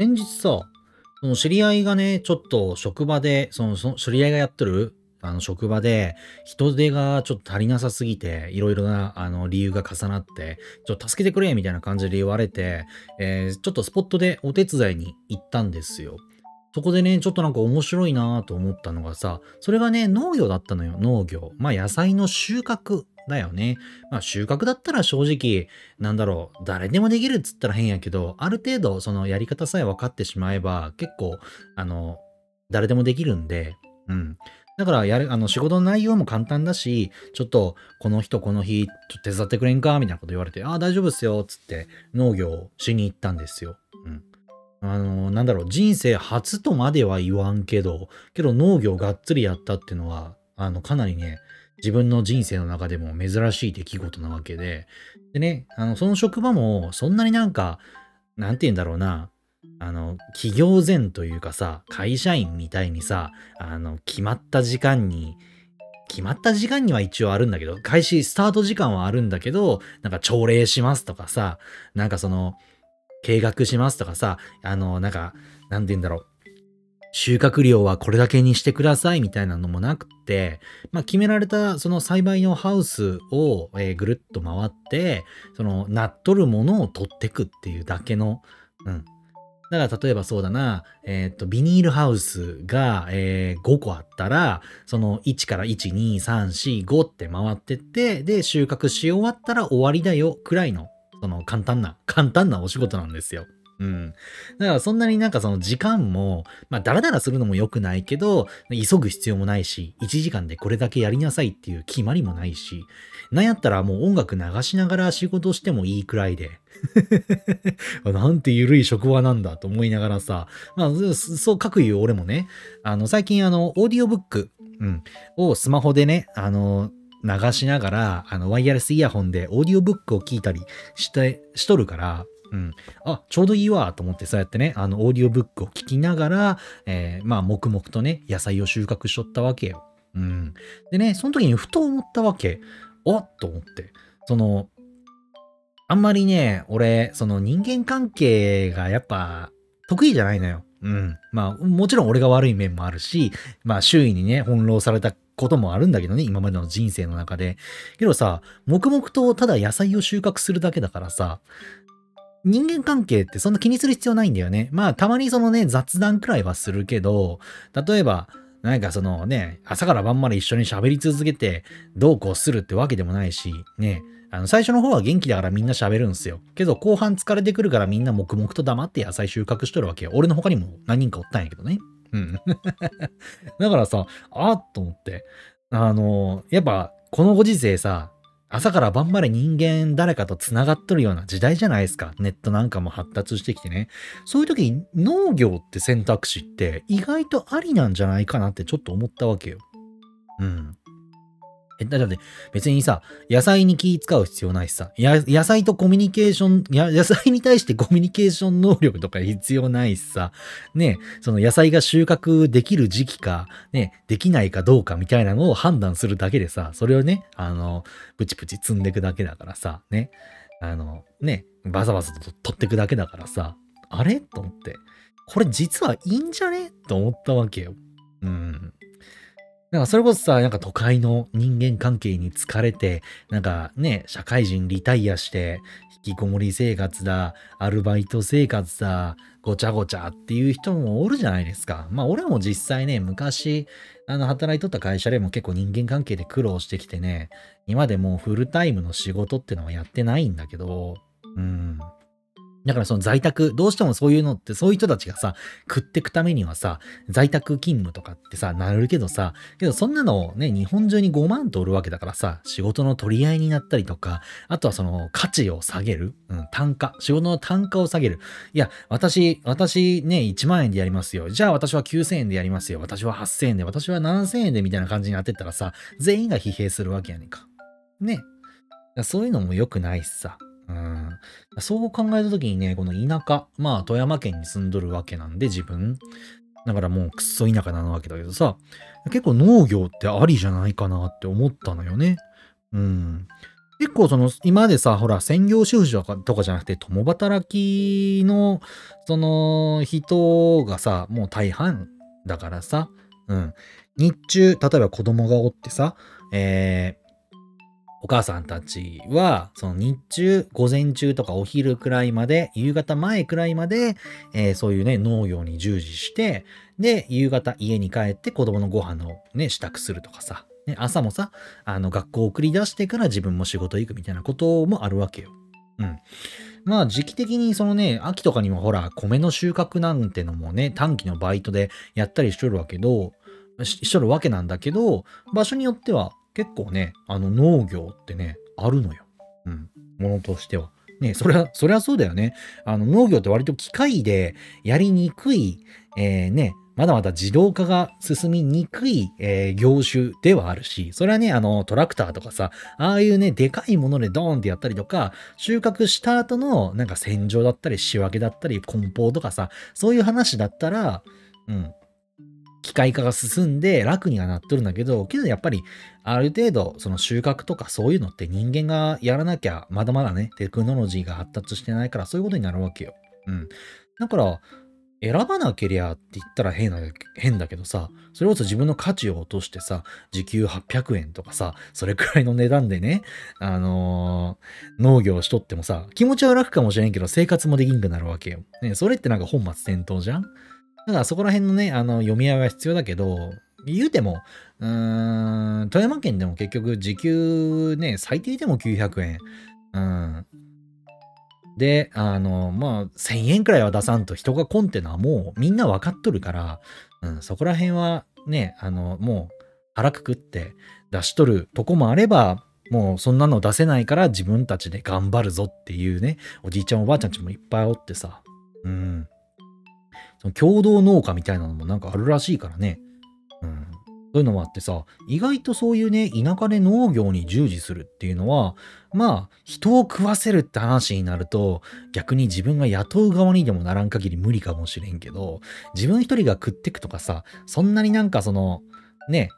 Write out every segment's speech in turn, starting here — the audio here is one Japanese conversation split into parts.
先日さ、その知り合いがね、ちょっと職場で、その、その知り合いがやってる、あの職場で人手がちょっと足りなさすぎて、いろいろなあの理由が重なって、ちょっと助けてくれみたいな感じで言われて、えー、ちょっとスポットでお手伝いに行ったんですよ。そこでね、ちょっとなんか面白いなと思ったのがさ、それがね、農業だったのよ、農業。まあ野菜の収穫だよね。まあ収穫だったら正直、なんだろう、誰でもできるっつったら変やけど、ある程度そのやり方さえ分かってしまえば、結構、あの、誰でもできるんで、うん。だからやる、あの仕事の内容も簡単だし、ちょっとこの人この日、ちょっと手伝ってくれんか？みたいなこと言われて、ああ、大丈夫っすよ、つって農業しに行ったんですよ。うん。あの、なんだろう、人生初とまでは言わんけど、けど農業がっつりやったっていうのは、あの、かなりね、自分の人生の中でも珍しい出来事なわけで、でね、あの、その職場もそんなになんか、なんて言うんだろうな、あの、企業前というかさ、会社員みたいにさ、あの、決まった時間に、決まった時間には一応あるんだけど、開始、スタート時間はあるんだけど、なんか朝礼しますとかさ、なんかその、計画しますとかさ、あの、なんか、なんて言うんだろう。収穫量はこれだけにしてくださいみたいなのもなくて、まあ、決められたその栽培のハウスを、ぐるっと回って、その、なっとるものを取ってくっていうだけの、うん。だから例えばそうだな、えっ、ー、と、ビニールハウスが、えー、5個あったら、その1から1、2、3、4、5って回ってって、で、収穫し終わったら終わりだよ、くらいの、その簡単な、簡単なお仕事なんですよ。うん。だからそんなになんかその時間も、まあダラダラするのも良くないけど、急ぐ必要もないし、1時間でこれだけやりなさいっていう決まりもないし、なんやったらもう音楽流しながら仕事してもいいくらいで。なんて緩い職場なんだと思いながらさ、まあそう各言う俺もね、あの最近あのオーディオブック、うん、をスマホでね、あの流しながら、あのワイヤレスイヤホンでオーディオブックを聞いたりして、しとるから、うん。あ、ちょうどいいわと思ってそうやってね、あの、オーディオブックを聞きながら、えー、まあ、黙々とね、野菜を収穫しとったわけよ。うん。でね、その時にふと思ったわけ。おっと思って。その、あんまりね、俺、その人間関係がやっぱ得意じゃないのよ。うん。まあ、もちろん俺が悪い面もあるし、まあ、周囲にね、翻弄されたこともあるんだけどね、今までの人生の中で。けどさ、黙々とただ野菜を収穫するだけだからさ、人間関係ってそんな気にする必要ないんだよね。まあ、たまにそのね、雑談くらいはするけど、例えば、なんかそのね、朝から晩まで一緒に喋り続けて、どうこうするってわけでもないし、ね、あの、最初の方は元気だからみんな喋るんすよ。けど、後半疲れてくるからみんな黙々と黙って野菜収穫しとるわけよ。俺の他にも何人かおったんやけどね。うん。だからさ、あっと思って。あの、やっぱ、このご時世さ、朝から晩まで人間誰かと繋がっとるような時代じゃないですか。ネットなんかも発達してきてね。そういう時に農業って選択肢って意外とありなんじゃないかなってちょっと思ったわけよ。うん。え、だって別にさ、野菜に気使う必要ないしさ、野菜とコミュニケーション、野菜に対してコミュニケーション能力とか必要ないしさ、ね、その野菜が収穫できる時期か、ね、できないかどうかみたいなのを判断するだけでさ、それをね、あの、プチプチ積んでいくだけだからさ、ね、あの、ね、バサバサと取っていくだけだからさ、あれ？と思って、これ実はいいんじゃね？と思ったわけよ。うん。なんかそれこそさ、なんか都会の人間関係に疲れて、なんかね、社会人リタイアして、引きこもり生活だ、アルバイト生活だ、ごちゃごちゃっていう人もおるじゃないですか。まあ俺も実際ね、昔、あの、働いとった会社でも結構人間関係で苦労してきてね、今でもフルタイムの仕事ってのはやってないんだけど、うん。だからその在宅、どうしてもそういうのって、そういう人たちがさ、食ってくためにはさ、在宅勤務とかってさ、なるけどさ、けどそんなのね、日本中に5万とおるわけだからさ、仕事の取り合いになったりとか、あとはその価値を下げる、うん、単価、仕事の単価を下げる。いや、私、私ね、1万円でやりますよ。じゃあ私は9000円でやりますよ。私は8000円で、私は7000円でみたいな感じになってったらさ、全員が疲弊するわけやねんか。ね。そういうのも良くないしさ。うん。そう考えた時にね、この田舎、まあ富山県に住んどるわけなんで自分。だからもうくっそ田舎なわけだけどさ、結構農業ってありじゃないかなって思ったのよね。うん。結構その、今でさ、ほら、専業主婦とかとかじゃなくて、共働きの、その、人がさ、もう大半だからさ、うん。日中、例えば子供がおってさ、えー、お母さんたちは、その日中、午前中とかお昼くらいまで、夕方前くらいまで、えー、そういうね、農業に従事して、で、夕方家に帰って子供のご飯をね、支度するとかさ、ね、朝もさ、あの、学校を送り出してから自分も仕事行くみたいなこともあるわけよ。うん。まあ時期的にそのね、秋とかにもほら、米の収穫なんてのもね、短期のバイトでやったりしとるわけど、ししとるわけなんだけど、場所によっては結構ね、あの農業ってね、あるのよ。うん。ものとしては。ね、それは、それはそうだよね。あの農業って割と機械でやりにくい、えー、ね、まだまだ自動化が進みにくい、えー、業種ではあるし、それはね、あの、トラクターとかさ、ああいうね、でかいものでドーンってやったりとか、収穫した後のなんか洗浄だったり仕分けだったり梱包とかさ、そういう話だったら、うん、機械化が進んで楽にはなっとるんだけど、けどやっぱりある程度その収穫とかそういうのって人間がやらなきゃまだまだね、テクノロジーが発達してないからそういうことになるわけよ。うん。だから、選ばなけりゃって言ったら変だ変だけどさ、それこそ自分の価値を落としてさ、時給800円とかさ、それくらいの値段でね、あのー、農業しとってもさ、気持ちは楽かもしれんけど生活もできんくなるわけよ。ね、それってなんか本末転倒じゃん？だからそこら辺のね、あの、読み合いは必要だけど、言うても、うーん、富山県でも結局時給ね、最低でも900円。うん。で、あの、まあ、1000円くらいは出さんと人が来んってのはもうみんな分かっとるから、うん、そこら辺はね、あの、もう腹くくって出しとるとこもあれば、もうそんなの出せないから自分たちで頑張るぞっていうね、おじいちゃんおばあちゃんちもいっぱいおってさ、うん。その共同農家みたいなのもなんかあるらしいからね。うん。そういうのもあってさ、意外とそういうね、田舎で農業に従事するっていうのは、まあ、人を食わせるって話になると、逆に自分が雇う側にでもならん限り無理かもしれんけど、自分一人が食ってくとかさ、そんなになんかその、ね、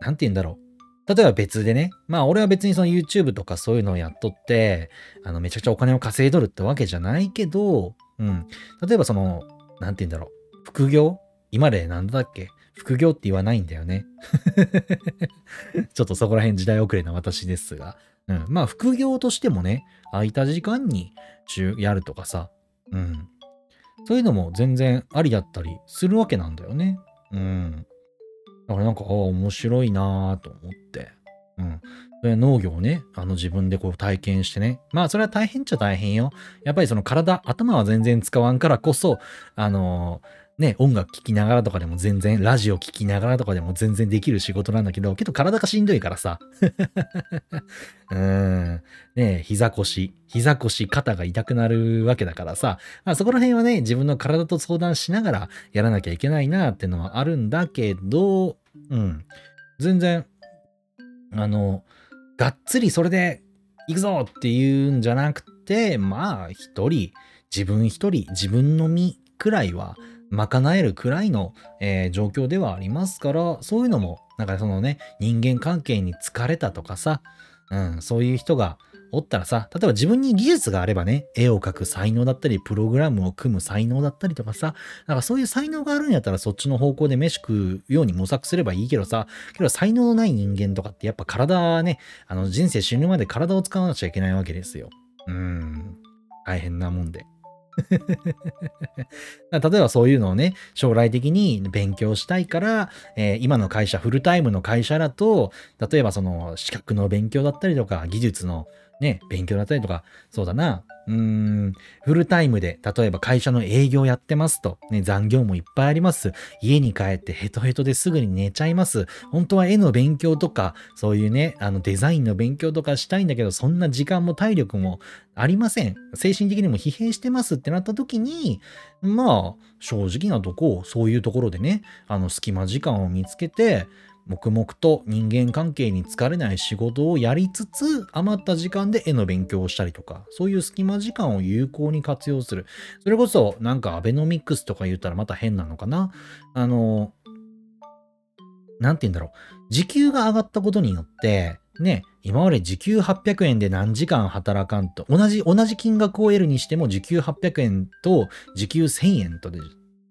なんて言うんだろう。例えば別でね、まあ俺は別にその YouTube とかそういうのをやっとって、あのめちゃくちゃお金を稼いどるってわけじゃないけど、うん。例えばその、なんて言うんだろう。副業？今でなんだっけ？副業って言わないんだよね。ちょっとそこら辺時代遅れな私ですが。うん。まあ、副業としてもね、空いた時間にやるとかさ。うん。そういうのも全然ありだったりするわけなんだよね。うん。だからなんか、ああ、面白いなぁと思って。うん。それ農業をね、あの自分でこう体験してね。まあそれは大変っちゃ大変よ。やっぱりその体、頭は全然使わんからこそ、あのー、ね、音楽聴きながらとかでも全然、ラジオ聴きながらとかでも全然できる仕事なんだけど、けど体がしんどいからさ。うん。ね膝腰、膝腰、肩が痛くなるわけだからさ。まあそこら辺はね、自分の体と相談しながらやらなきゃいけないなってのはあるんだけど、うん。全然、あの、がっつりそれで行くぞっていうんじゃなくて、まあ一人、自分一人、自分の身くらいは賄えるくらいの、えー、状況ではありますから、そういうのも、なんかそのね、人間関係に疲れたとかさ、うん、そういう人がおったらさ、例えば自分に技術があればね、絵を描く才能だったり、プログラムを組む才能だったりとかさ、なんかそういう才能があるんやったらそっちの方向で飯食うように模索すればいいけどさ、けど才能のない人間とかってやっぱ体ね、あの人生死ぬまで体を使わなくちゃいけないわけですよ。うん、大変なもんで。例えばそういうのをね、将来的に勉強したいから、えー、今の会社、フルタイムの会社だと、例えばその資格の勉強だったりとか、技術のね、勉強だったりとか、そうだな、うーん、フルタイムで、例えば会社の営業やってますと、ね、残業もいっぱいあります。家に帰ってヘトヘトですぐに寝ちゃいます。本当は絵の勉強とか、そういうね、あのデザインの勉強とかしたいんだけど、そんな時間も体力もありません。精神的にも疲弊してますってなった時に、まあ、正直なとこ、そういうところでね、あの隙間時間を見つけて、黙々と人間関係に疲れない仕事をやりつつ、余った時間で絵の勉強をしたりとか、そういう隙間時間を有効に活用する。それこそ、なんかアベノミクスとか言ったらまた変なのかなあの、なんて言うんだろう。時給が上がったことによって、ね、今まで時給800円で何時間働かんと、同じ、同じ金額を得るにしても時給800円と時給1000円とで、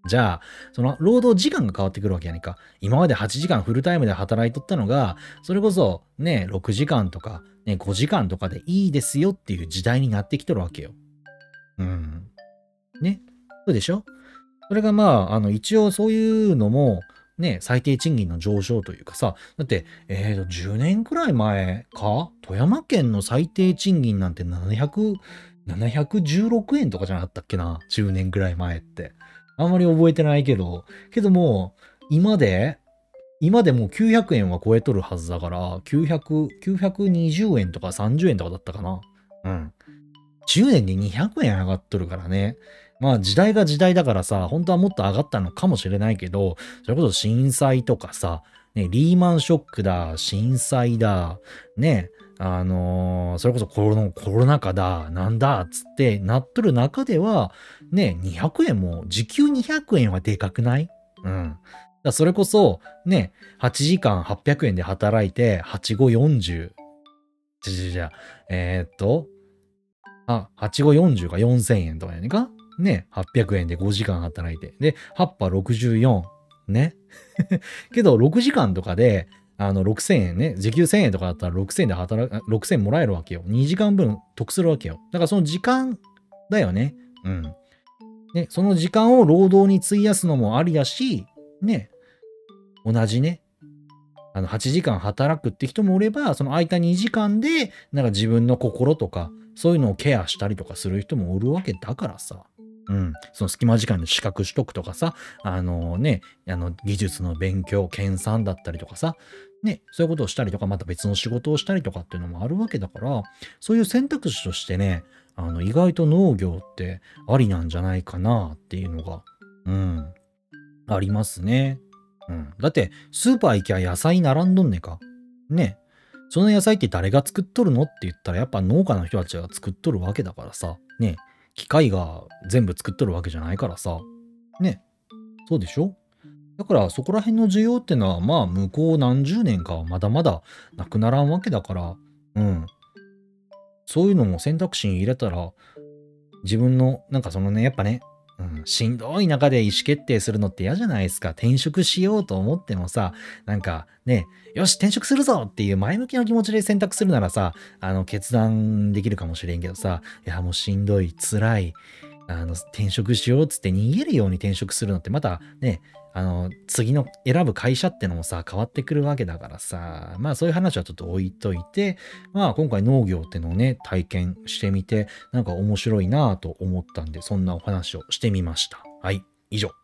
じゃあ、その労働時間が変わってくるわけやねんか。今まで8時間フルタイムで働いとったのが、それこそね、6時間とか、ね、5時間とかでいいですよっていう時代になってきとるわけよ。うん。ね。そうでしょ？それがまあ、あの、一応そういうのも、ね、最低賃金の上昇というかさ、だって、えーと、10年くらい前か？富山県の最低賃金なんて700、716円とかじゃなかったっけな ?10 年くらい前って。あんまり覚えてないけど、けども、今で、今でもう900円は超えとるはずだから、900、920円とか30円とかだったかな。うん。10年で200円上がっとるからね。まあ時代が時代だからさ、本当はもっと上がったのかもしれないけど、それこそ震災とかさ、ね、リーマンショックだ、震災だ、ね、あのー、それこそコロコロナ禍だ、なんだ、つってなっとる中では、ね、200円も、時給200円はでかくない？うん。だそれこそ、ね、8時間800円で働いて、8540。じゃじゃじゃ、えー、っと、あ、8540が4000円とかやねんか？ね、800円で5時間働いて。で、8波64。ね。けど、6時間とかで、あの、6000円ね、時給1000円とかだったら6000円で働く、6000円もらえるわけよ。2時間分得するわけよ。だからその時間だよね。うん。ね、その時間を労働に費やすのもありだし、ね、同じね、あの、8時間働くって人もおれば、その空いた2時間で、なんか自分の心とか、そういうのをケアしたりとかする人もおるわけだからさ。うん、その隙間時間で資格取得とかさ、あのね、あの技術の勉強、研鑽だったりとかさ、ね、そういうことをしたりとか、また別の仕事をしたりとかっていうのもあるわけだから、そういう選択肢としてね、あの意外と農業ってありなんじゃないかなっていうのが、うん、ありますね。うん。だって、スーパー行きゃ野菜並んどんねか。ね。その野菜って誰が作っとるのって言ったら、やっぱ農家の人たちが作っとるわけだからさ。ね。機械が全部作っとるわけじゃないからさ。ね。そうでしょ？だからそこら辺の需要ってのはまあ向こう何十年かまだまだなくならんわけだから、うん。そういうのも選択肢に入れたら自分のなんかそのね、やっぱね、うん、しんどい中で意思決定するのって嫌じゃないですか。転職しようと思ってもさ、なんかね、よし、転職するぞっていう前向きな気持ちで選択するならさ、あの、決断できるかもしれんけどさ、いや、もうしんどい、辛い、あの、転職しようっつって逃げるように転職するのってまたね、あの、次の選ぶ会社ってのもさ、変わってくるわけだからさ、まあそういう話はちょっと置いといて、まあ今回農業ってのをね、体験してみて、なんか面白いなぁと思ったんで、そんなお話をしてみました。はい、以上。